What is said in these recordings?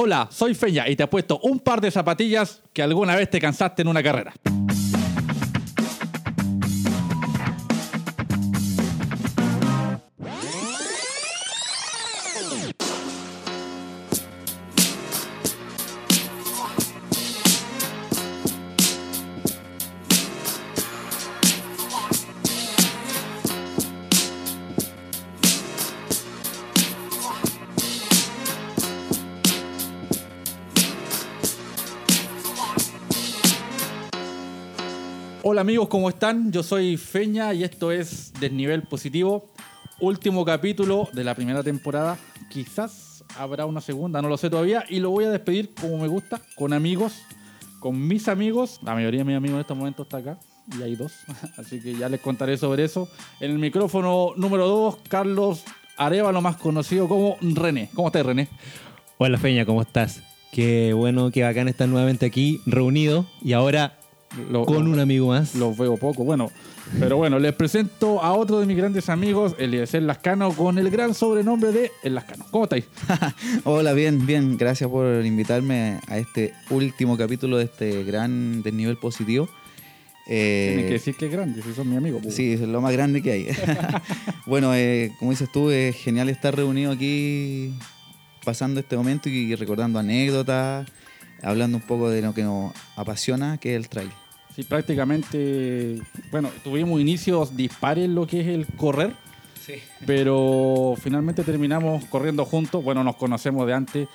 Hola, soy Feña y te apuesto un par de zapatillas que alguna vez te cansaste en una carrera. Hola amigos, ¿cómo están? Yo soy Feña y esto es Desnivel Positivo. Último capítulo de la primera temporada. Quizás habrá una segunda, no lo sé todavía. Y lo voy a despedir como me gusta, con amigos, con mis amigos. La mayoría de mis amigos en este momento está acá. Y hay dos. Así que ya les contaré sobre eso. En el micrófono número dos, Carlos Arevalo, más conocido como René. ¿Cómo estás, René? Hola Feña, ¿cómo estás? Qué bueno que bacán estar nuevamente aquí reunido y ahora Lo- con un amigo más. Los veo poco. Bueno, pero bueno, les presento a otro de mis grandes amigos, Eliezer Lascano, con el gran sobrenombre de El Lascano. ¿Cómo estáis? Hola, bien, bien. Gracias por invitarme a este último capítulo de este gran desnivel positivo. Eh, Tienes que decir que es grande, si son mi amigo. pues. Sí, es lo más grande que hay. bueno, eh, como dices tú, es genial estar reunido aquí pasando este momento y recordando anécdotas, hablando un poco de lo que nos apasiona, que es el trail. Sí, prácticamente, bueno, tuvimos inicios dispares en lo que es el correr, Sí. pero finalmente terminamos corriendo juntos. Bueno, nos conocemos de antes,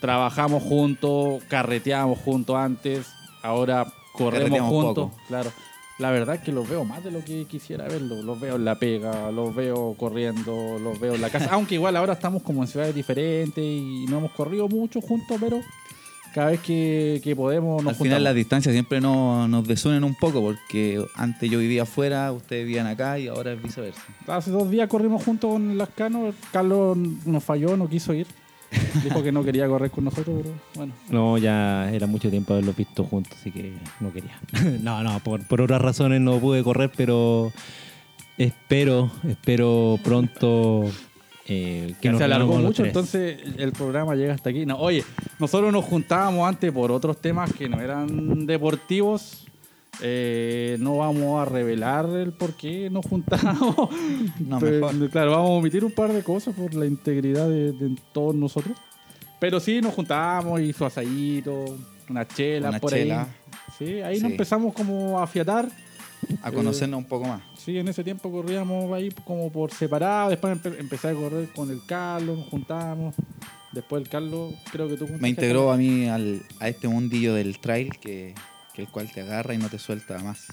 trabajamos juntos, carreteamos juntos antes, ahora corremos juntos. poco. Claro. La verdad es que los veo más de lo que quisiera verlos. Los veo en la pega, los veo corriendo, los veo en la casa. Aunque igual ahora estamos como en ciudades diferentes y no hemos corrido mucho juntos, pero cada vez que, que podemos nos Al final las distancias siempre nos, nos desunen un poco porque antes yo vivía afuera, ustedes vivían acá y ahora es viceversa. Hace dos días corrimos juntos con Lascano. Carlos nos falló, no quiso ir. Dijo que no quería correr con nosotros, pero bueno. No, ya era mucho tiempo haberlos visto juntos, así que no quería. no, no, por, por otras razones no pude correr, pero espero, espero pronto eh, que se alargó mucho, tres. entonces el programa llega hasta aquí. No, oye, nosotros nos juntábamos antes por otros temas que no eran deportivos. Eh, no vamos a revelar el por qué nos juntamos. No, Pero, mejor. Claro, vamos a omitir un par de cosas por la integridad de, de todos nosotros. Pero sí, nos juntábamos y su asadito, una chela Una por chela. ahí. Sí, ahí Sí. nos empezamos como a afiatar. A conocernos un poco más. Sí, en ese tiempo corríamos ahí como por separado. Después empe- empecé a correr con el Carlos, nos juntábamos. Después el Carlos, creo que tú Me integró a mí al, a este mundillo del trail que, que el cual te agarra y no te suelta más.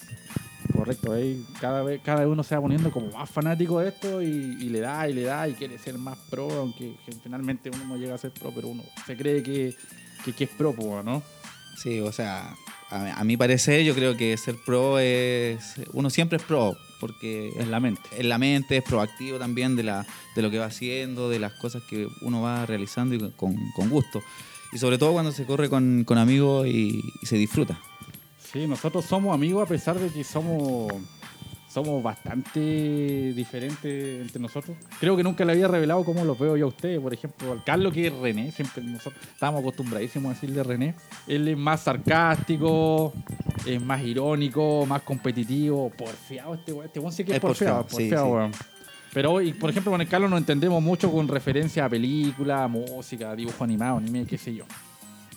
Correcto, ahí cada vez cada uno se va poniendo como más fanático de esto y, y le da y le da y quiere ser más pro, aunque que finalmente uno no llega a ser pro, pero uno se cree que, que, que es pro, ¿no? Sí, o sea, a, a mi parecer yo creo que ser pro es... Uno siempre es pro porque En la mente. en la mente es proactivo también de, la, de lo que va haciendo, de las cosas que uno va realizando y con, con gusto. Y sobre todo cuando se corre con, con amigos y, y se disfruta. Sí, nosotros somos amigos a pesar de que somos somos bastante diferentes entre nosotros. Creo que nunca le había revelado cómo los veo yo a ustedes. Por ejemplo, al Carlos, que es René, siempre nosotros estábamos acostumbradísimos a decirle René. Él es más sarcástico, es más irónico, más competitivo, porfiado. Este weón, este weón sí que es, Es porfiado, porfiado, sí, porfiado, sí. weón. Pero hoy, por ejemplo, con el Carlos nos entendemos mucho con referencia a película, música, dibujo animado, anime, qué sé yo.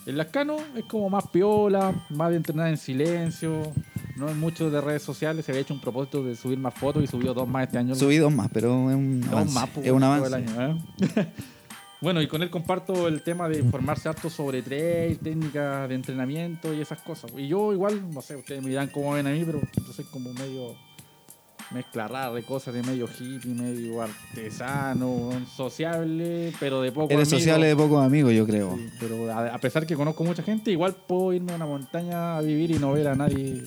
El Lascano es como más piola, más de entrenar en silencio, no es mucho de redes sociales. Se había hecho un propósito de subir más fotos y subió dos más este año. Subí dos más, pero es un Dos avance. más, pues, es un avance. año, ¿eh? bueno, y con él comparto el tema de informarse harto sobre trail, técnicas de entrenamiento y esas cosas. Y yo igual, no sé, ustedes me dirán cómo ven a mí, pero yo soy como medio mezcla rara de cosas, de medio hippie, medio artesano, sociable, pero de poco Eres amigo. sociable de pocos amigos, yo creo. Sí, pero a, a pesar que conozco mucha gente, igual puedo irme a una montaña a vivir y no ver a nadie.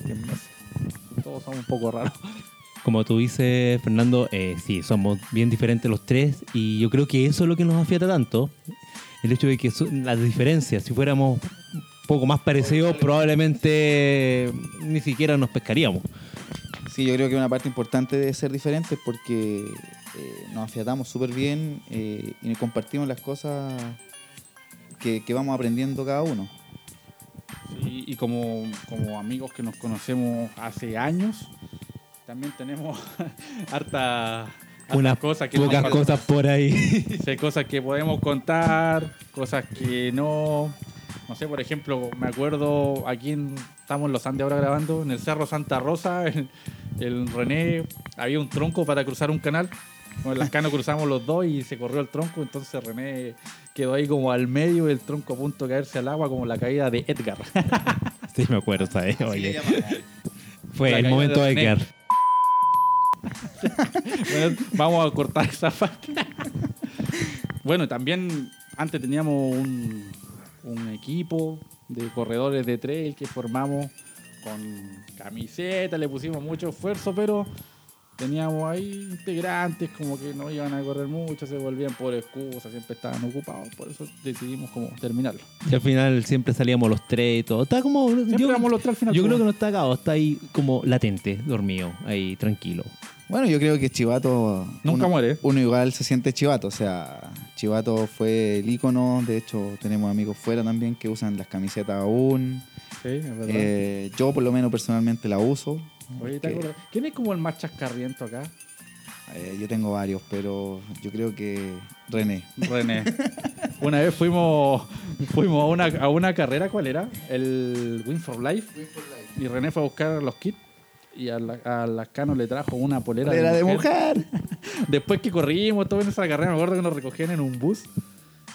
Todos somos un poco raros. Como tú dices, Fernando, eh, sí, somos bien diferentes los tres y yo creo que eso es lo que nos afiata tanto. El hecho de que las diferencias, si fuéramos un poco más parecidos, probablemente ni siquiera nos pescaríamos. Sí, yo creo que una parte importante de ser diferente es porque eh, nos afiatamos súper bien eh, y compartimos las cosas que, que vamos aprendiendo cada uno. Sí, y como, como amigos que nos conocemos hace años, también tenemos harta, hartas Unas cosas que pocas cosas por ahí. Sí, hay cosas que podemos contar, cosas que no. No sé, por ejemplo, me acuerdo aquí en, estamos en los Andes ahora grabando, en el Cerro Santa Rosa, el René, había un tronco para cruzar un canal. Con el Lascano cruzamos los dos y se corrió el tronco, entonces René quedó ahí como al medio del tronco a punto de caerse al agua, como la caída de Edgar. Sí, me acuerdo, ¿sabes? Oye, fue La el momento de. Edgar. Bueno, vamos a cortar esa parte. bueno, también antes teníamos un, un equipo de corredores de trail que formamos con camiseta, le pusimos mucho esfuerzo, pero teníamos ahí integrantes como que no iban a correr mucho, se volvían por excusas, siempre estaban ocupados, por eso decidimos como terminarlo. Y al final siempre salíamos los tres y todo. Está como. Siempre yo los tres al final. yo creo que no está acabado, está ahí como latente, dormido, ahí tranquilo. Bueno, yo creo que Chivato. Nunca uno, muere. Uno igual se siente Chivato. O sea, Chivato fue el ícono. De hecho, tenemos amigos fuera también que usan las camisetas aún. Sí, es verdad. Eh, yo, por lo menos, personalmente la uso. Oye, ¿te que- acuerdas? ¿Quién es como el más chascarriento acá? eh, yo tengo varios, pero yo creo que René. René. Una vez fuimos fuimos a una, a una carrera, ¿cuál era? El Win for Life. Y René fue a buscar los kits y a, la, a Lascano le trajo una polera, Era de mujer. mujer. Después que corrimos todo en esa carrera, me acuerdo que nos recogían en un bus.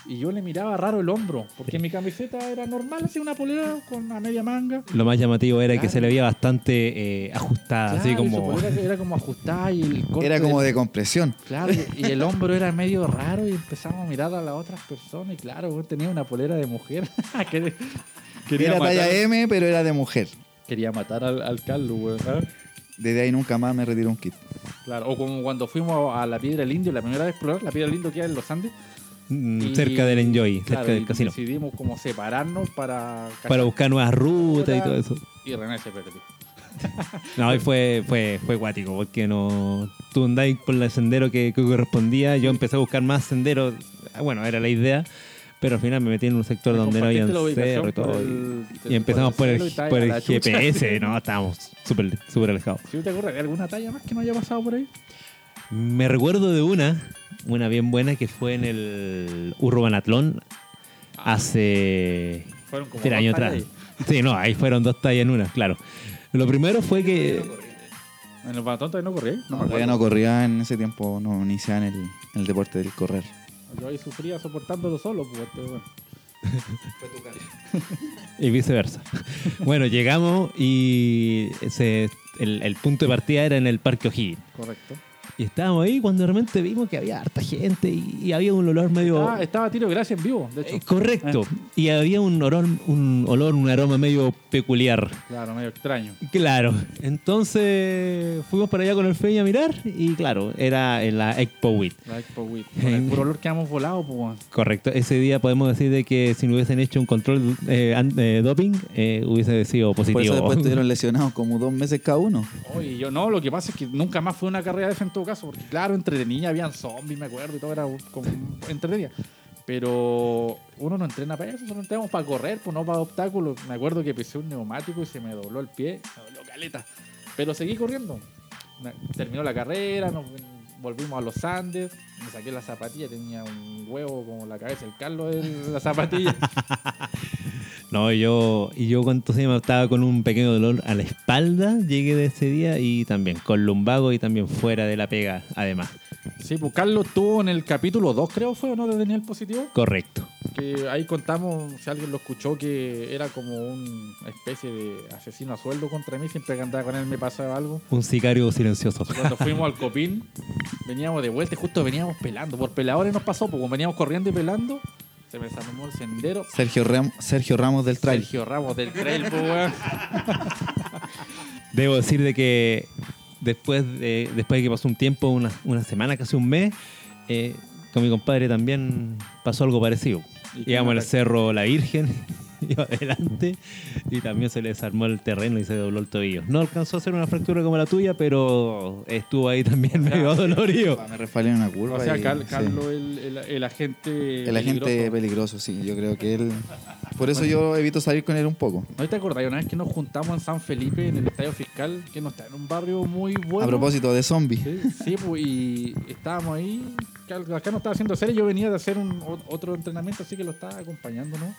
Y yo le miraba raro el hombro, porque mi camiseta era normal, así una polera con una media manga. Lo más llamativo era que Claro. se le veía bastante eh, ajustada, así Claro, su como. era como ajustada y el corte Era como del- de compresión. Claro, y- el hombro era medio raro y empezamos a mirar a las otras personas y claro, tenía una polera de mujer. Quería- quería, Era matar, talla M, pero era de mujer. quería matar al, al Carlos, güey. ¿ah? Desde ahí nunca más me retiró un kit. Claro, o como cuando fuimos a la Piedra del Indio, la primera vez a explorar, la Piedra del Indio que hay en los Andes. Mm, y- cerca del Enjoy, claro, cerca del casino. Decidimos como separarnos para... Para buscar nuevas rutas y todo eso. Y René se perdió. No, y fue, fue, fue cuático, porque no. Tú andáis por el sendero que, que correspondía. Yo empecé a buscar más senderos. Bueno, era la idea. Pero al final me metí en un sector donde no había cerro y todo. por el- y empezamos por el, y está por el la chucha. GPS. No, estábamos súper súper alejados. ¿Sí te acuerdas de alguna talla más que no haya pasado por ahí? Me recuerdo de una, una bien buena que fue en el Urbanatlón hace Fueron como tres dos años atrás. Sí, no, ahí fueron dos tallas en una, claro. Lo primero fue que. ¿En el maratón todavía no corrí? No, todavía no corría en ese tiempo, no iniciaba en el, en el deporte del correr. Yo ahí sufría soportándolo solo, pues, este, bueno. y viceversa. Bueno, llegamos y ese, el, el punto de partida era en el Parque O'Higgins. Correcto. Y estábamos ahí cuando de repente vimos que había harta gente y, y había un olor medio... Ah, estaba Tiro Gracia en vivo, de hecho. Eh, correcto. Y había un olor, un olor, un aroma medio peculiar. Claro, medio extraño. Claro. Entonces fuimos para allá con el Feña a mirar y claro, era en la Expo WIT. La Expo Wit. Con el puro olor que hemos volado, pues. Correcto. Ese día podemos decir de que si no hubiesen hecho un control eh, eh, doping, eh, hubiese sido Por eso positivo. después estuvieron lesionados como dos meses cada uno. Oye, yo no, lo que pasa es que nunca más fue una carrera de todo caso, porque claro, entretenida, habían zombies, me acuerdo, y todo era como entretenida. Pero uno no entrena para eso, solo entrenamos para correr, pues no para obstáculos. Me acuerdo que pisé un neumático y se me dobló el pie, me dolió caleta. Pero seguí corriendo. Terminó la carrera, nos volvimos a los Andes, me saqué la zapatilla, tenía un huevo como la cabeza del Carlos de la zapatilla. No, yo, y yo cuánto se llama, estaba con un pequeño dolor a la espalda, llegué de ese día y también con lumbago y también fuera de la pega, además. Sí, pues Carlos tuvo en el capítulo 2, creo fue, ¿o no? De Daniel Positivo. Correcto. Que ahí contamos, si alguien lo escuchó, que era como una especie de asesino a sueldo contra mí. Siempre que andaba con él me pasaba algo. Un sicario silencioso. Cuando fuimos al Copín, veníamos de vuelta y justo veníamos pelando. Por peladores nos pasó, porque veníamos corriendo y pelando. Se me desarmó el sendero. Sergio, Ram- Sergio Ramos del trail. Sergio Ramos del trail, pues, weón. Debo decir de que después de, después de que pasó un tiempo, una, una semana, casi un mes, eh, con mi compadre también pasó algo parecido. ¿Y qué Llegamos al cerro La Virgen iba adelante y también se le desarmó el terreno y se dobló el tobillo. No alcanzó a hacer una fractura como la tuya, pero estuvo ahí también medio dolorido. Me resbalé en una curva. O sea, y- sí. Carlos, el, el, el agente. El agente peligroso. peligroso, sí. Yo creo que él. Por eso yo evito salir con él un poco. ¿No te acordás una vez que nos juntamos en San Felipe, en el estadio fiscal, que no está en un barrio muy bueno? A propósito de zombies. Sí, sí, pues, y estábamos ahí. Acá no estaba haciendo serie, yo venía de hacer un, otro entrenamiento, así que lo estaba acompañando, ¿no?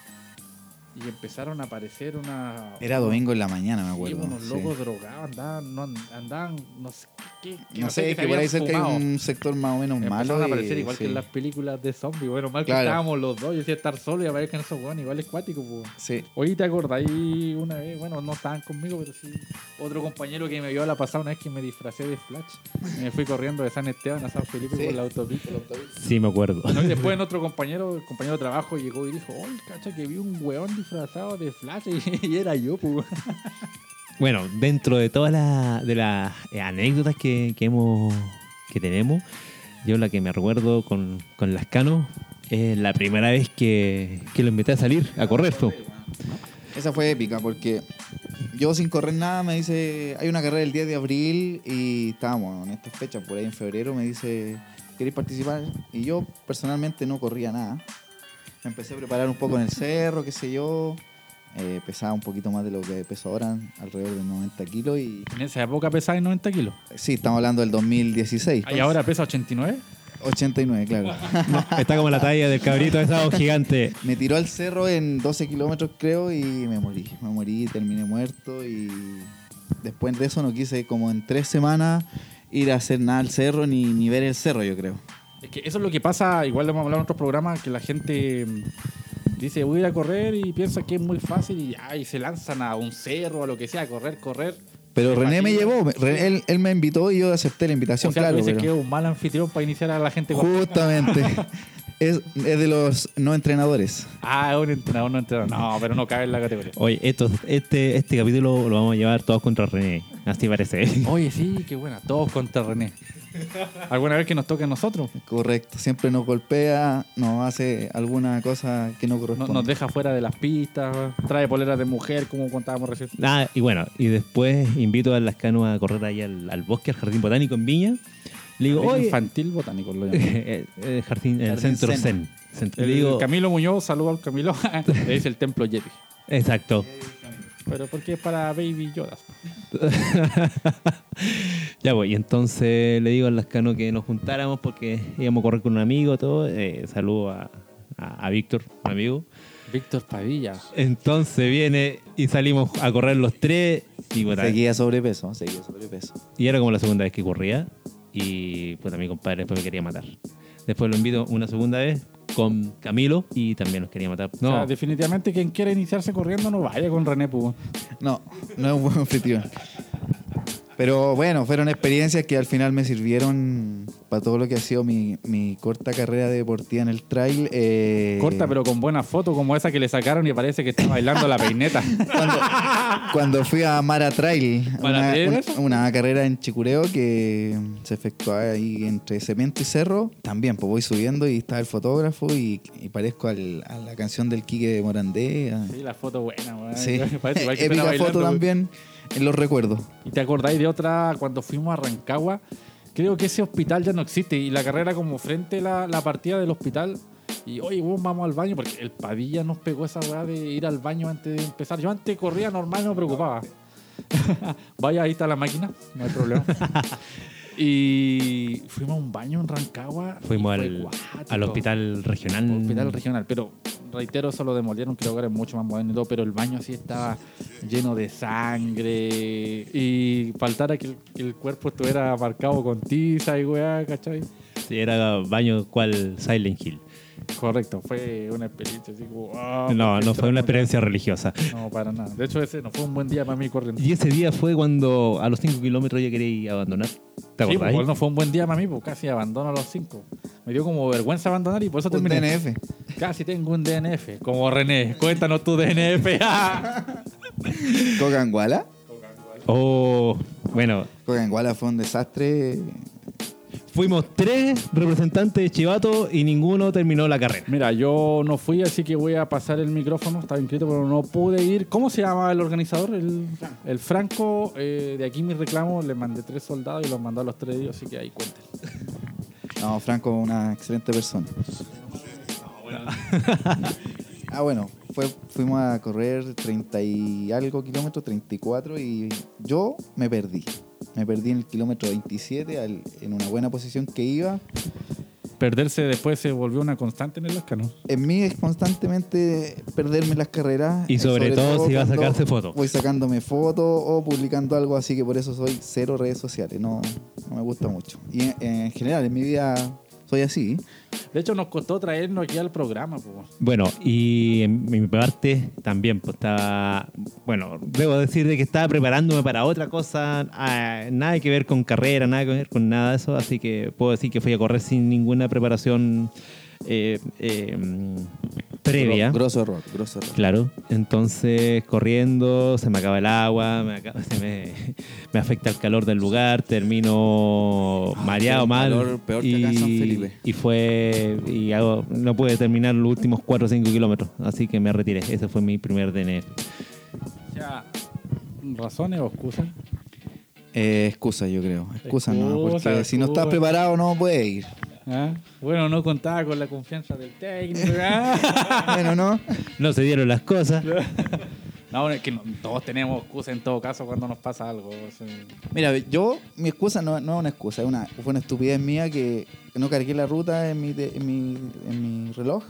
Y empezaron a aparecer una. Era domingo en la mañana, me Sí, acuerdo. unos sí. locos drogados, andaban, no, andaban, no sé qué. qué- No sé, qué es que por ahí cerca hay un sector más o menos Empezaron malo. a aparecer y- igual que sí. en las películas de zombies. Bueno, mal que estábamos los dos. Yo decía estar solo y aparezcan esos weones, igual es cuático, pues. Sí. Oye, ¿te acordáis una vez? Bueno, no estaban conmigo, pero sí. Otro compañero que me vio a la pasada una vez que me disfracé de Flash. Me fui corriendo de San Esteban a San Felipe Sí. por la autopista. Sí, me acuerdo. Y después en otro compañero, el compañero de trabajo, llegó y dijo, oye, cacha, que vi un weón disfrazado de Flash y, y era yo, pues. Bueno, dentro de todas las de las eh, anécdotas que, que hemos que tenemos, yo la que me recuerdo con, con Lascano es la primera vez que, que lo invité a salir a correr. fue. Esa fue épica porque yo sin correr nada me dice, hay una carrera el 10 de abril y estábamos en estas fechas, por ahí en febrero, me dice, ¿queréis participar? Y yo personalmente no corría nada. Empecé a preparar un poco en el cerro, qué sé yo. Eh, pesaba un poquito más de lo que peso ahora, alrededor de 90 kilos. Y En esa época pesaba 90 kilos. sí, estamos hablando del 2016. ¿Y ahora pesa 89? 89, claro. Está como la talla del cabrito de sábado gigante. Me tiró al cerro en 12 kilómetros, creo, y me morí. Me morí, terminé muerto y después de eso no quise como en tres semanas ir a hacer nada al cerro ni, ni ver el cerro, yo creo. Es que eso es lo que pasa, igual lo hemos hablado en otros programas, que la gente mm, dice voy a ir a correr y piensa que es muy fácil y, ya, y se lanzan a un cerro, a lo que sea, a correr, correr. Pero Se René me llevó, me- Re- él, él me invitó y yo acepté la invitación, O sea, claro. pero- que es un mal anfitrión para iniciar a la gente con... Justamente. es, es de los no entrenadores. Ah, es un entrenador, no entrenador. No, pero no cabe en la categoría. Oye, esto, este, este capítulo lo vamos a llevar todos contra René. Así parece. Oye, sí, qué buena. Todos contra René. ¿Alguna vez que nos toque a nosotros? Correcto. Siempre nos golpea, nos hace alguna cosa que no No- corresponde. nos deja fuera de las pistas, trae poleras de mujer, como contábamos recién. Nada, y bueno, y después invito a Lascano a correr ahí al, al bosque, al jardín botánico en Viña. Le digo, oye, infantil botánico lo llaman. el, el jardín, el centro zen. zen. Centro- El le digo, Camilo Muñoz, saludo al Camilo, le dice el templo Yeti. exacto. Pero porque es para Baby Yoda. Ya voy, y entonces le digo a Lascano que nos juntáramos porque íbamos a correr con un amigo, todo. Eh, saludo a, a- a Víctor, un amigo. Víctor Padilla. Entonces viene y salimos a correr los tres. Y, Seguía sobrepeso, seguía sobrepeso. y era como la segunda vez que corría. Y pues mi compadre después me quería matar. Después lo invito una segunda vez con Camilo y también nos quería matar. No. Definitivamente quien quiera iniciarse corriendo no vaya con René pues. No, no es un buen anfitrión. Pero bueno, fueron experiencias que al final me sirvieron para todo lo que ha sido mi, mi corta carrera deportiva en el trail. eh, Corta, pero con buena foto, como esa que le sacaron y parece que está bailando la peineta. Cuando, cuando fui a Mara Trail, ¿Mara una, carrera en Chicureo que se efectuó ahí entre cemento y cerro, también pues voy subiendo y está el fotógrafo y, y parezco al- a la canción del Quique de Morandé. Sí, la foto buena. Sí, Parece igual que épica foto weón. En los recuerdos. ¿Y te acordáis de otra cuando fuimos a Rancagua? Creo que ese hospital ya no existe y la carrera como frente a la, la partida del hospital. Y oye, weón, vamos al baño porque el Padilla nos pegó esa weá de ir al baño antes de empezar. Yo antes corría normal, no me preocupaba. Vaya, ahí está la máquina, no hay problema. y fuimos a un baño en Rancagua. fuimos al, al hospital regional. Hospital regional, pero reitero, eso lo demolieron, creo que es mucho más moderno y todo, pero el baño sí estaba lleno de sangre y faltara que el, cuerpo estuviera marcado con tiza y weá, ¿cachai? Sí, era baño cual Silent Hill. Correcto, fue una experiencia así como... ah, No, no fue una experiencia religiosa. No, para nada. De hecho, ese no fue un buen día para mí corriendo. Y ese día fue cuando a los 5 kilómetros ya quería abandonar. ¿Te Sí, pues, no fue un buen día para mí, pues casi abandono a los cinco. Me dio como vergüenza abandonar y por eso Un terminé. DNF. Casi tengo un DNF, como René. Cuéntanos tu DNF. Cocanguala. Oh, bueno, Cocanguala fue un desastre. Fuimos tres representantes de Chivato y ninguno terminó la carrera. Mira, yo no fui, así que voy a pasar el micrófono. Estaba inscrito, pero no pude ir. ¿Cómo se llama el organizador? El, el Franco. eh, de aquí mi reclamo. Le mandé tres soldados y los mandó a los tres días, así que ahí cuenten. No, Franco, una excelente persona. ah, bueno, fue, fuimos a correr 30 y algo kilómetros, 34, y yo me perdí. Me perdí en el kilómetro 27, al- en una buena posición que iba. Perderse después se volvió una constante en el Oscar, ¿no? En mí es constantemente perderme las carreras. Y sobre todo si va a sacarse fotos. Voy sacándome fotos o publicando algo, así que por eso soy cero redes sociales. No, no me gusta mucho. Y en, en general, en mi vida soy así. De hecho, nos costó traernos aquí al programa. po. Bueno, y en mi parte también, pues estaba, bueno, debo decir de que estaba preparándome para otra cosa, ah, nada que ver con carrera, nada que ver con nada de eso, así que puedo decir que fui a correr sin ninguna preparación eh, eh, previa. Gro- Grosso error, grosso error. Claro, entonces corriendo, se me acaba el agua, me, acaba- se me, me afecta el calor del lugar, termino mareado el mal. calor peor que acá en San Felipe. y fue, y hago- no pude terminar los últimos 4 o 5 kilómetros, así que me retiré. Ese fue mi primer DNF. O sea, ¿razones o excusas? Eh, excusa, yo creo. Excusa, no. Porque Excusa, si no estás preparado, no puedes ir. ¿Ah? Bueno, no contaba con la confianza del técnico. ¿ah? bueno, no. No se dieron las cosas. no, es que no- todos tenemos excusas en todo caso cuando nos pasa algo. o sea. Mira, yo, mi excusa no, no es una excusa, es una, fue una estupidez mía que no cargué la ruta en mi, de- en mi, en mi reloj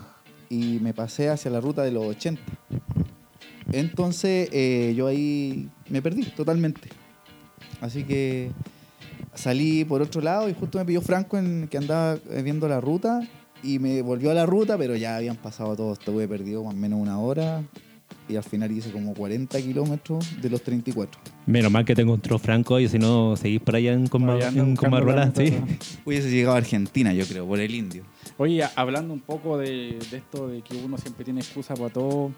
y me pasé hacia la ruta de los 80. Entonces eh, yo ahí me perdí totalmente. Así que salí por otro lado y justo me pilló Franco en que andaba eh, viendo la ruta y me volvió a la ruta, pero ya habían pasado todos, estuve perdido más o menos una hora y al final hice como 40 kilómetros de los 34. Menos mal que te encontró Franco y si no seguís por allá en, Comar Allá en Comarruela, sí. Hubiese llegado a Argentina, yo creo, por el indio. Oye, hablando un poco de, de esto de que uno siempre tiene excusa para todo.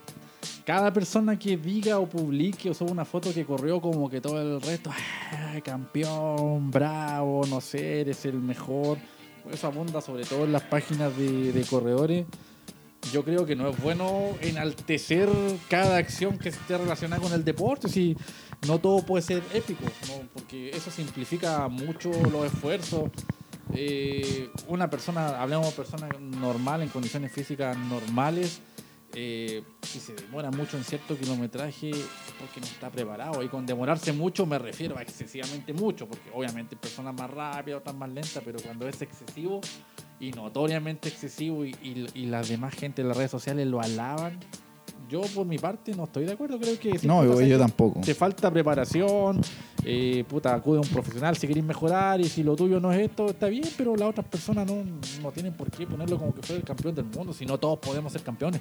Cada persona que diga o publique o suba una foto que corrió como que todo el resto, "Ay, campeón, bravo, no sé, eres el mejor. Eso abunda sobre todo en las páginas de, de corredores. Yo creo que no es bueno enaltecer cada acción que esté relacionada con el deporte, si no todo puede ser épico, ¿no? porque eso simplifica mucho los esfuerzos. Eh, una persona, hablamos de persona normal, en condiciones físicas normales, eh, si se demora mucho en cierto kilometraje, porque no está preparado. Y con demorarse mucho me refiero a excesivamente mucho, porque obviamente personas más rápidas o están más lentas, pero cuando es excesivo y notoriamente excesivo y, y, y la demás gente en las redes sociales lo alaban, yo por mi parte no estoy de acuerdo. Creo que si No, yo, tampoco. Te falta preparación, eh, puta, acude a un profesional si querés mejorar y si lo tuyo no es esto, está bien, pero las otras personas no, no tienen por qué ponerlo como que fuera el campeón del mundo, si no todos podemos ser campeones.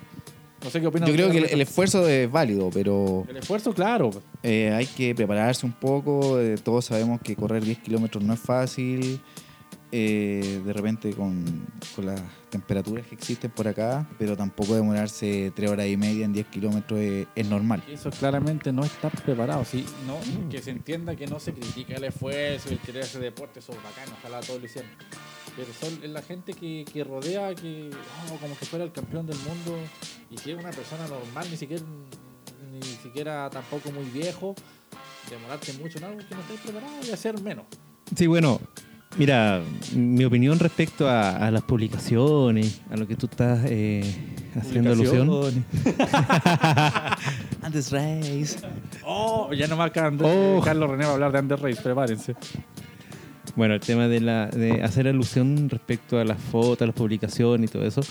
No sé qué opinan Yo creo que el, esfuerzo es válido, pero el esfuerzo, claro. eh, hay que prepararse un poco. eh, todos sabemos que correr 10 kilómetros no es fácil. eh, de repente con, con las temperaturas que existen por acá, pero tampoco demorarse 3 horas y media en 10 kilómetros es, es normal. Eso claramente no está preparado. Sí, no, Que se entienda que no se critica el esfuerzo y el querer hacer deporte, eso es bacán, ojalá todos lo hicieran. Pero son es la gente que, que rodea, que oh, como que fuera el campeón del mundo, y si es una persona normal, ni siquiera, ni siquiera tampoco muy viejo, demorarte mucho en algo que no estáis preparado y hacer menos. Sí, bueno, mira, mi opinión respecto a, a las publicaciones, a lo que tú estás eh, haciendo alusión. Antes race. Oh, ya no me acaban de Oh. Carlos René va a hablar de Under Race, prepárense. Bueno, el tema de, la, de hacer alusión respecto a las fotos, las publicaciones y todo eso.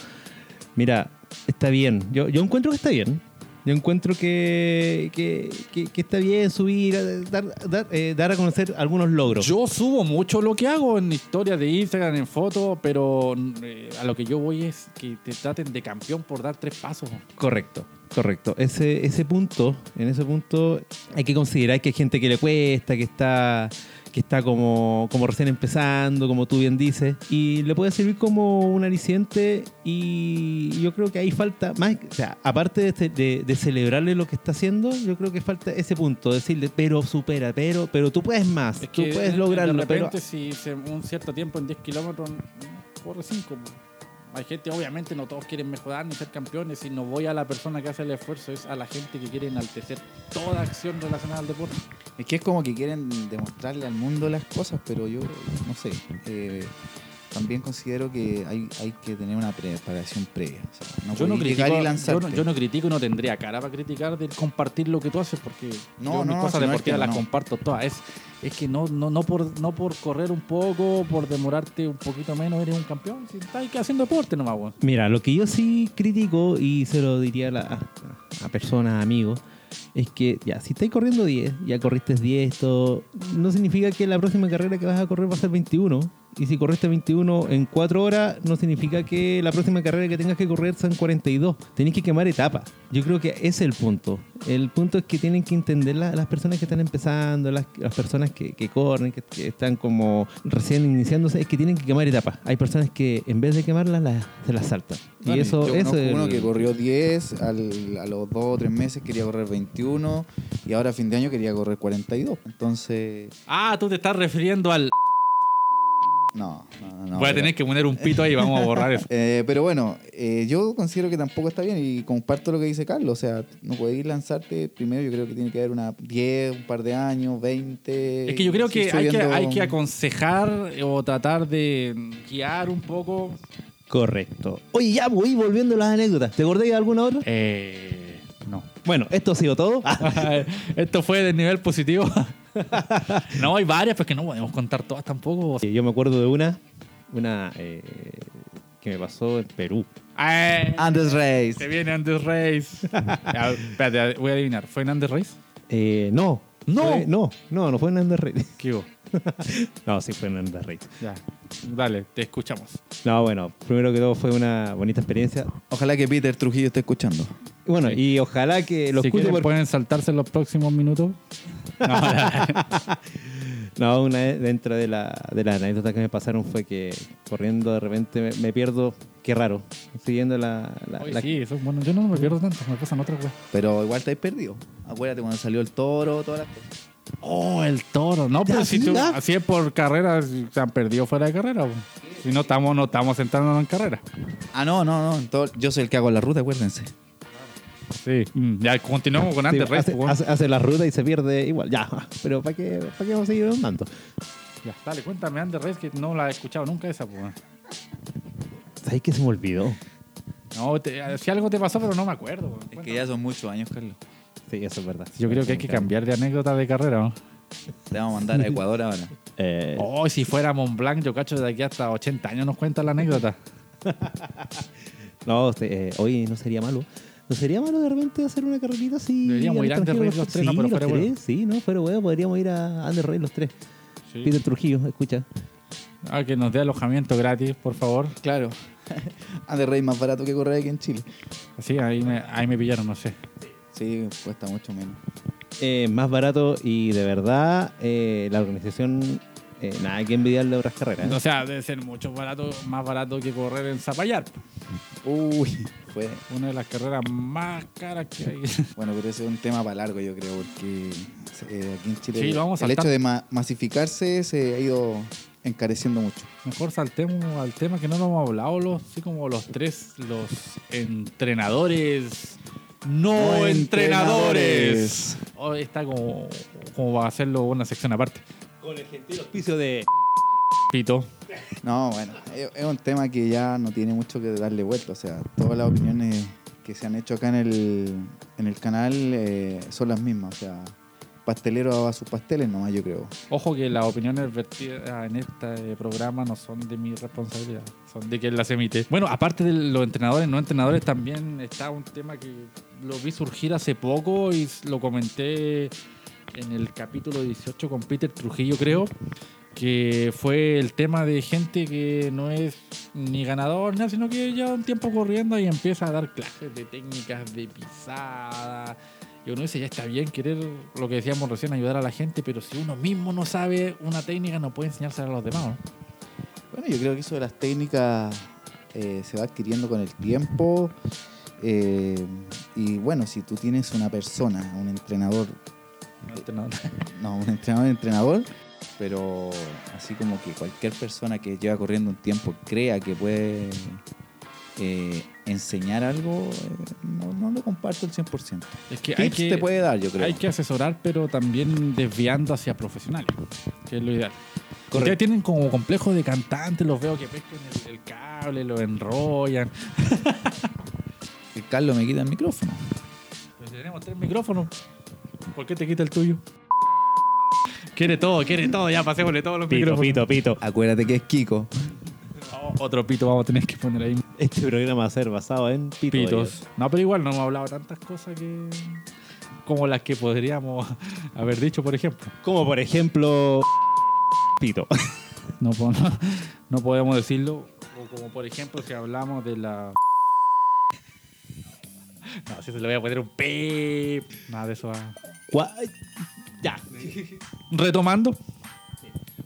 Mira, está bien. Yo, yo encuentro que está bien. Yo encuentro que, que, que- que está bien subir, dar, dar, eh, dar a conocer algunos logros. Yo subo mucho lo que hago en historias de Instagram, en fotos, pero eh, a lo que yo voy es que te traten de campeón por dar tres pasos. Correcto, correcto. Ese, ese punto, en ese punto hay que considerar que hay gente que le cuesta, que está que está como, como recién empezando, como tú bien dices, y le puede servir como un aliciente y yo creo que ahí falta más, o sea, aparte de, de, de celebrarle lo que está haciendo, yo creo que falta ese punto, decirle, pero supera, pero, pero tú puedes más, Es tú puedes de- lograrlo, de pero repente, si se- un cierto tiempo en 10 kilómetros, corre 5. Hay gente, obviamente, no todos quieren mejorar ni ser campeones. Y no voy a la persona que hace el esfuerzo, es a la gente que quiere enaltecer toda acción relacionada al deporte. Es que es como que quieren demostrarle al mundo las cosas, pero yo no sé. eh, también considero que hay, hay que tener una preparación previa. O sea, no yo, no critico, y yo, no, yo no critico y no tendría cara para criticar de compartir lo que tú haces, porque No, yo mis no, cosas si no es deportivas que las no. comparto todas. Es, es que no, no, no, por, no por correr un poco, por demorarte un poquito menos, eres un campeón. Si estás haciendo deporte nomás, weón. Mira, lo que yo sí critico y se lo diría a, la- a- a personas, amigos, es que ya, si estáis corriendo 10, ya corriste 10, esto no significa que la próxima carrera que vas a correr va a ser 21. Y si corriste 21 en 4 horas, no significa que la próxima carrera que tengas que correr sean 42. Tenéis que quemar etapas. Yo creo que ese es el punto. El punto es que tienen que entender la- las personas que están empezando, las, las personas que, que corren, que, que están como recién iniciándose, es que tienen que quemar etapas. Hay personas que en vez de quemarlas, las- se las saltan. Y eso, yo eso es uno el- que corrió 10, al- a los 2 o 3 meses quería correr 21 y ahora a fin de año quería correr 42. Entonces, Ah, tú te estás refiriendo al. No, no, no. Voy a pero- tener que poner un pito ahí, vamos a borrar eso. Eh, pero bueno, eh, yo considero que tampoco está bien y comparto lo que dice Carlos. O sea, no podéis lanzarte primero, yo creo que tiene que haber una 10, un par de años, 20. Es que yo creo que hay, que hay que aconsejar o tratar de guiar un poco. Correcto. Oye, ya voy volviendo a las anécdotas. ¿Te acordás de alguna otra? Eh, no. Bueno, esto ha sido todo. Esto fue del nivel positivo. no, hay varias, pues que no podemos contar todas tampoco. Yo me acuerdo de una, una eh, que me pasó en Perú. Eh, Andes Race. se viene Andes Race. Ya, espérate, voy a adivinar. ¿Fue en Andes Race? Eh, no. No. Fue- no, no, no fue en Under Race. ¿Qué hubo? No, sí fue en Under Race. Ya. Dale, te escuchamos. No, bueno, primero que todo fue una bonita experiencia. Ojalá que Peter Trujillo esté escuchando. Bueno, Sí. y ojalá que lo si escuche quieren, porque- pueden saltarse en los próximos minutos. No, una vez dentro de la, de la anécdota que me pasaron fue que corriendo de repente me, me pierdo. Qué raro. Siguiendo la. la- Oye, la- sí, eso es bueno. Yo no me pierdo tanto, me pasan otras weas. Pero igual te has perdido. Acuérdate cuando salió el toro, todas las cosas. Oh, el toro. No, pero si tú, así es por carrera, se han perdido fuera de carrera. Si no estamos, no estamos sentándonos en carrera. Ah, no, no, no. todo- yo soy el que hago la ruta, acuérdense. Sí. Mm, Ya continuamos con Sí, Andes Race. hace, weón. hace- hace la ruta y se pierde igual. Ya, pero ¿para qué, para qué vamos a seguir andando? Ya, dale, cuéntame Andes Race, que no la he escuchado nunca esa. pues. ¿Sabes que se me olvidó? No, te- si algo te pasó, pero no me acuerdo. weón. Es que ya son muchos años, Carlos. Sí, eso es verdad. Yo creo que hay que cambiar de anécdota de carrera. ¿no? Te vamos a mandar a Ecuador ahora. Eh, Oh, si fuera Mont Blanc, yo cacho de aquí hasta 80 años nos cuenta la anécdota. no, este, eh, hoy no sería malo. ¿No sería malo de repente hacer una carrerita así? Deberíamos ir a Under los tres, no, sí, pero los fuera tres. Sí, no, fuera huevo, podríamos ir a Under los tres. Peter Trujillo, escucha. Ah, que nos dé alojamiento gratis, por favor. Claro. Andes Race más barato que correr aquí en Chile. Sí, ahí me, ahí me pillaron, no sé. Sí, cuesta mucho menos. Eh, más barato y de verdad eh, la organización, eh, nada que envidiarle a otras carreras. ¿eh? O sea, debe ser mucho barato, más barato que correr en Zapallar. Uy, fue. Una de las carreras más caras que hay. Bueno, pero ese es un tema para largo, yo creo, porque eh, aquí en Chile Sí, lo vamos a el hecho de ma- masificarse se ha ido encareciendo mucho. Mejor saltemos al tema que no lo hemos hablado, los, así como los tres, los entrenadores. No, No entrenadores. entrenadores. Oh, está como, como va a hacerlo una sección aparte. Con el gentil auspicio de... Pito. No, bueno, es, es un tema que ya no tiene mucho que darle vuelta. O sea, todas las opiniones que se han hecho acá en el, en el canal eh, son las mismas. O sea, pastelero a sus pasteles nomás, yo creo. Ojo que las opiniones vertidas en este programa no son de mi responsabilidad, son de quien las emite. Bueno, aparte de los entrenadores, no entrenadores, también está un tema que lo vi surgir hace poco y lo comenté en el capítulo 18 con Peter Trujillo, creo, que fue el tema de gente que no es ni ganador, ni nada, sino que lleva un tiempo corriendo y empieza a dar clases de técnicas de pisada Y uno dice, ya está bien querer, lo que decíamos recién, ayudar a la gente, pero si uno mismo no sabe una técnica, no puede enseñársela a los demás, ¿no? Bueno, yo creo que eso de las técnicas eh, se va adquiriendo con el tiempo. eh, y bueno, si tú tienes una persona, un entrenador, No, no, un entrenador, entrenador, pero así como que cualquier persona que lleva corriendo un tiempo crea que puede eh, enseñar algo, eh, no, no lo comparto al 100%. Es que hay Tips que, te puede dar, yo creo. hay que asesorar, pero también desviando hacia profesionales, que es lo ideal. Correcto. Ustedes tienen como complejo de cantante, los veo que pescan el, el cable, lo enrollan. El Carlos me quita el micrófono. Pero tenemos tres micrófonos, ¿por qué te quita el tuyo? Quiere todo, quiere todo, ya pasémosle todos los Pito, micrófonos. pito, pito. Acuérdate que es Kiko. Oh, otro pito vamos a tener que poner ahí. Este programa va a ser basado en pito. Pitos. No, pero igual no hemos hablado tantas cosas que. como las que podríamos haber dicho, por ejemplo. Como por ejemplo. Pito. No, po- no, no podemos decirlo. O como por ejemplo si hablamos de la. No, si se le voy a poner un P. Nada de eso. va. Gua-. Retomando.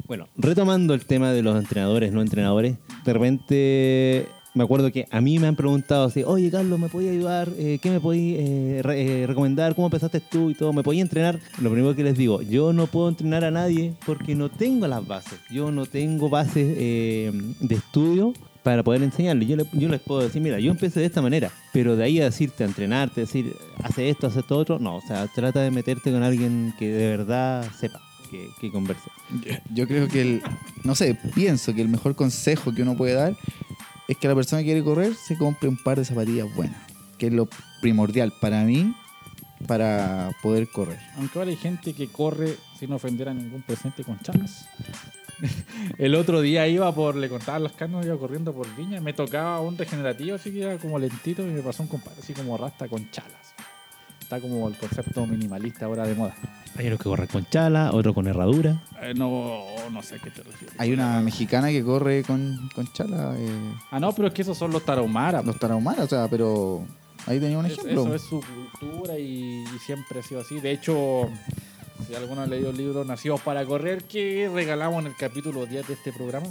Bueno, retomando el tema de los entrenadores, no entrenadores, de repente me acuerdo que a mí me han preguntado así, oye Carlos, ¿me podías ayudar? Eh, ¿Qué me podías eh, eh, recomendar? ¿Cómo empezaste tú y todo? ¿Me podías entrenar? Lo primero que les digo, yo no puedo entrenar a nadie porque no tengo las bases. Yo no tengo bases eh, de estudio para poder enseñarles. Yo, le- yo les puedo decir, mira, yo empecé de esta manera, pero de ahí a decirte, a entrenarte, decir, hace esto, hace esto otro, no, o sea, trata de meterte con alguien que de verdad sepa, que, que converse. Yo creo que el, no sé, pienso que el mejor consejo que uno puede dar es que la persona que quiere correr se compre un par de zapatillas buenas, que es lo primordial para mí para poder correr. Aunque ahora hay gente que corre sin ofender a ningún presente con chalas. El otro día iba por, le contaba los canos, iba corriendo por Viña, me tocaba un regenerativo, así que iba como lentito y me pasó un compadre así como rasta con chalas. Está como el concepto minimalista ahora de moda. Hay unos que corren con chala, otros con herradura. Eh, no, no sé a qué te refieres. Hay una mexicana que corre con, con chala, eh, Ah, no, pero es que esos son los tarahumaras. los tarahumaras, o sea, pero ahí tenía un Es- ejemplo. Eso es su cultura y, y siempre ha sido así. De hecho, si alguno ha leído el libro Nacidos para Correr, que regalamos en el capítulo 10 de este programa,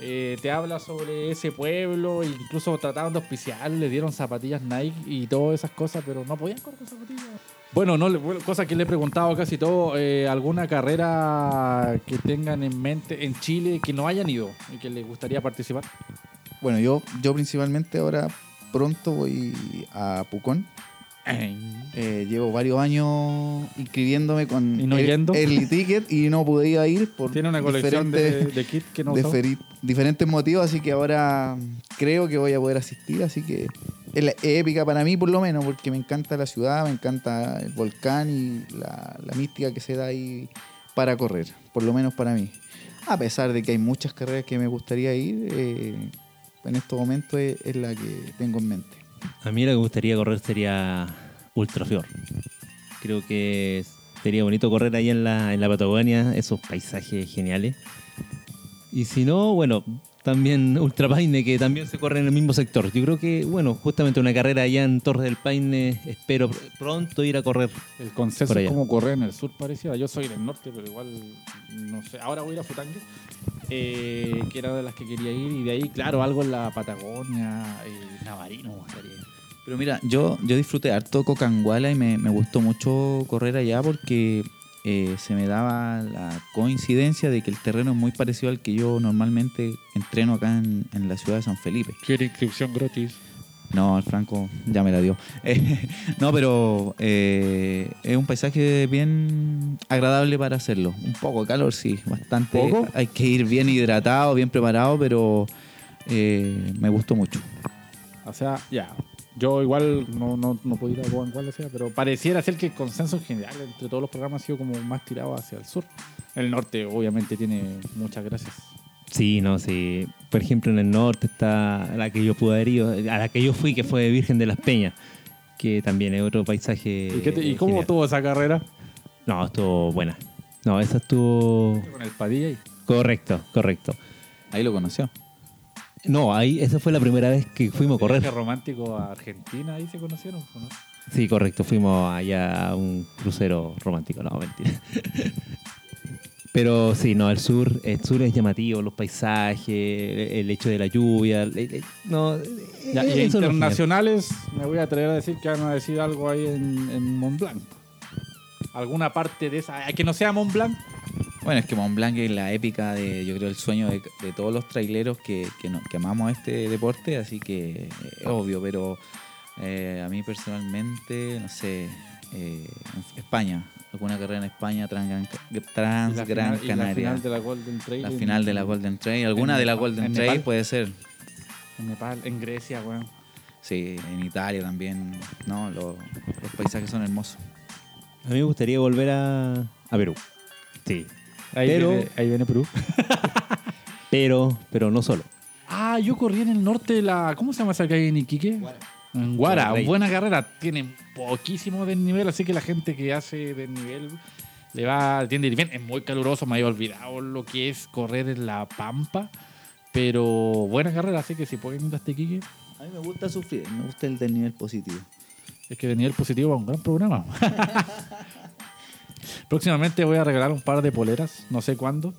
eh, te habla sobre ese pueblo, incluso trataban de auspiciar, le dieron zapatillas Nike y todas esas cosas, pero no podían correr zapatillas. Bueno, no, cosa que le he preguntado casi todo, eh, alguna carrera que tengan en mente en Chile que no hayan ido y que les gustaría participar. Bueno, yo, yo principalmente ahora pronto voy a Pucón. Eh, llevo varios años inscribiéndome con ¿Y no el-? Early Ticket y no pude ir por Tiene una colección de, kits que no de diferentes motivos, así que ahora creo que voy a poder asistir, así que es, épica para mí por lo menos, porque me encanta la ciudad, me encanta el volcán y la, la mística que se da ahí para correr, por lo menos para mí. A pesar de que hay muchas carreras que me gustaría ir, eh, en estos momentos es, es la que tengo en mente. A mí lo que me gustaría correr sería Ultrafior. Creo que sería bonito correr ahí en la, en la Patagonia, esos paisajes geniales. Y si no, bueno, también Ultrapaine, que también se corre en el mismo sector. Yo creo que, bueno, justamente una carrera allá en Torres del Paine, espero pr- pronto ir a correr. El concepto Por es como correr en el sur pareciera. Yo soy del norte, pero igual, no sé. Ahora voy a ir a Futangue, eh, que era de las que quería ir. Y de ahí, claro, algo en la Patagonia, eh, Navarino ir. Pero mira, yo, yo disfruté harto Cocanguala y me, me gustó mucho correr allá porque eh, se me daba la coincidencia de que el terreno es muy parecido al que yo normalmente entreno acá en, en la ciudad de San Felipe. Quiere inscripción gratis. No, el Franco ya me la dio. Eh, no, pero eh, es un paisaje bien agradable para hacerlo. Un poco de calor, sí, bastante. ¿Poco? Hay que ir bien hidratado, bien preparado, pero eh, me gustó mucho. O sea, ya. Yo igual no, no, no puedo ir a Cobangual, o sea, pero pareciera ser que el consenso en general entre todos los programas ha sido como más tirado hacia el sur. El norte, obviamente, tiene muchas gracias. Sí, no, sí. Por ejemplo, en el norte está la que yo pude haber ido, a la que yo fui, que fue Virgen de las Peñas, que también es otro paisaje. ¿Y, qué te- y eh, cómo estuvo esa carrera? No, estuvo buena. No, esa estuvo Con el Padilla y correcto, correcto. Ahí lo conoció. No, ahí esa fue la primera vez que fuimos a correr. Viaje romántico a Argentina, ahí se conocieron. Sí, correcto. Fuimos allá a un crucero romántico. No, mentira. Pero sí, no, el sur, el sur es llamativo, los paisajes, el hecho de la lluvia. no, Ya, y internacionales, me voy a atrever a decir que van a decir algo ahí en, en Mont Blanc. Alguna parte de esa, que no sea Mont Blanc. Bueno, es que Mont Blanc es la épica de, yo creo, el sueño de, de todos los traileros que, que, no- que amamos este deporte, así que es obvio, pero eh, a mí personalmente, no sé, eh, España, alguna carrera en España, Transgran Y Trans la Gran final- y la Canaria. final de la Golden Trail. La final de la Golden Trail, alguna en de la Golden en Trail Nepal. puede ser. En Nepal, en Grecia, weón. Sí, en Italia también, no, Lo- los paisajes son hermosos. A mí me gustaría volver a, a Perú. Sí. Ahí, Pero- viene, ahí viene Perú. Pero, pero no solo. Ah, yo corrí en el norte de la. ¿Cómo se llama esa calle en Iquique? En Guara. Buena carrera. Tienen poquísimo desnivel, así que la gente que hace desnivel le va. Tiende a ir bien. Es muy caluroso, me había olvidado lo que es correr en la pampa. Pero buena carrera, así que si pueden ir hasta Iquique, A mí me gusta sufrir, me gusta el del nivel positivo. es que desnivel positivo va un gran programa. Próximamente voy a regalar un par de poleras, no sé cuándo.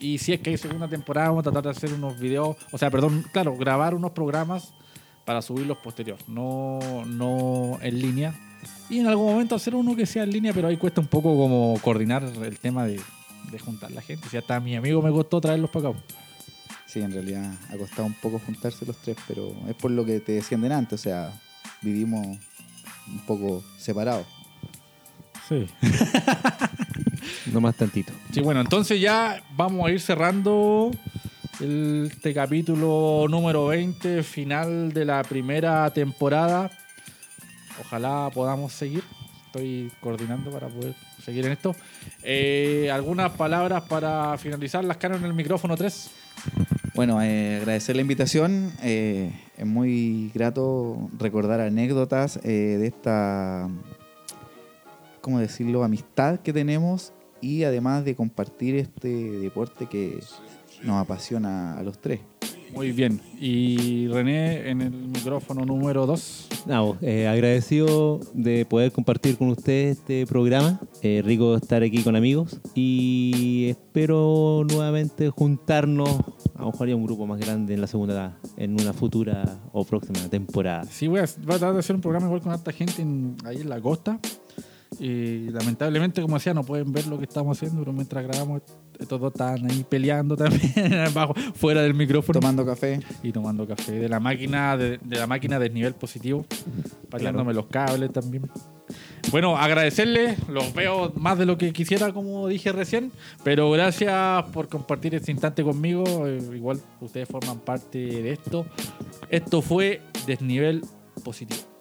Y si es que hay segunda temporada, vamos a tratar de hacer unos videos, o sea, perdón, claro, grabar unos programas para subirlos posterior, no, no en línea. Y en algún momento hacer uno que sea en línea, pero ahí cuesta un poco como coordinar el tema de, juntar la gente. Si hasta a mi amigo me costó traerlos para acá. Sí, en realidad ha costado un poco juntarse los tres, pero es por lo que te decían delante, o sea, vivimos un poco separados. Sí. No más tantito. Sí, bueno, entonces ya vamos a ir cerrando el- este capítulo número 20, final de la primera temporada. Ojalá podamos seguir. Estoy coordinando para poder seguir en esto. Eh, ¿Algunas palabras para finalizar? Las caras en el micrófono 3. Bueno, eh, agradecer la invitación. eh, es muy grato recordar anécdotas eh, de esta, ¿cómo decirlo?, amistad que tenemos y además de compartir este deporte que nos apasiona a los tres. Muy bien. Y René en el micrófono número 2. No, eh, agradecido de poder compartir con ustedes este programa. Eh, rico estar aquí con amigos. Y espero nuevamente juntarnos, a lo mejor un grupo más grande en la segunda, en una futura o próxima temporada. Sí, voy a, voy a tratar de hacer un programa igual con harta gente en- ahí en la costa. Y lamentablemente, como decía, no pueden ver lo que estamos haciendo, pero mientras grabamos, estos dos están ahí peleando también abajo, fuera del micrófono Tomando café. y tomando café de la máquina de, de la máquina de nivel positivo, pateándome los cables también. Bueno, agradecerles, los veo más de lo que quisiera, como dije recién, pero gracias por compartir este instante conmigo. eh, igual ustedes forman parte de esto. Esto fue Desnivel Positivo.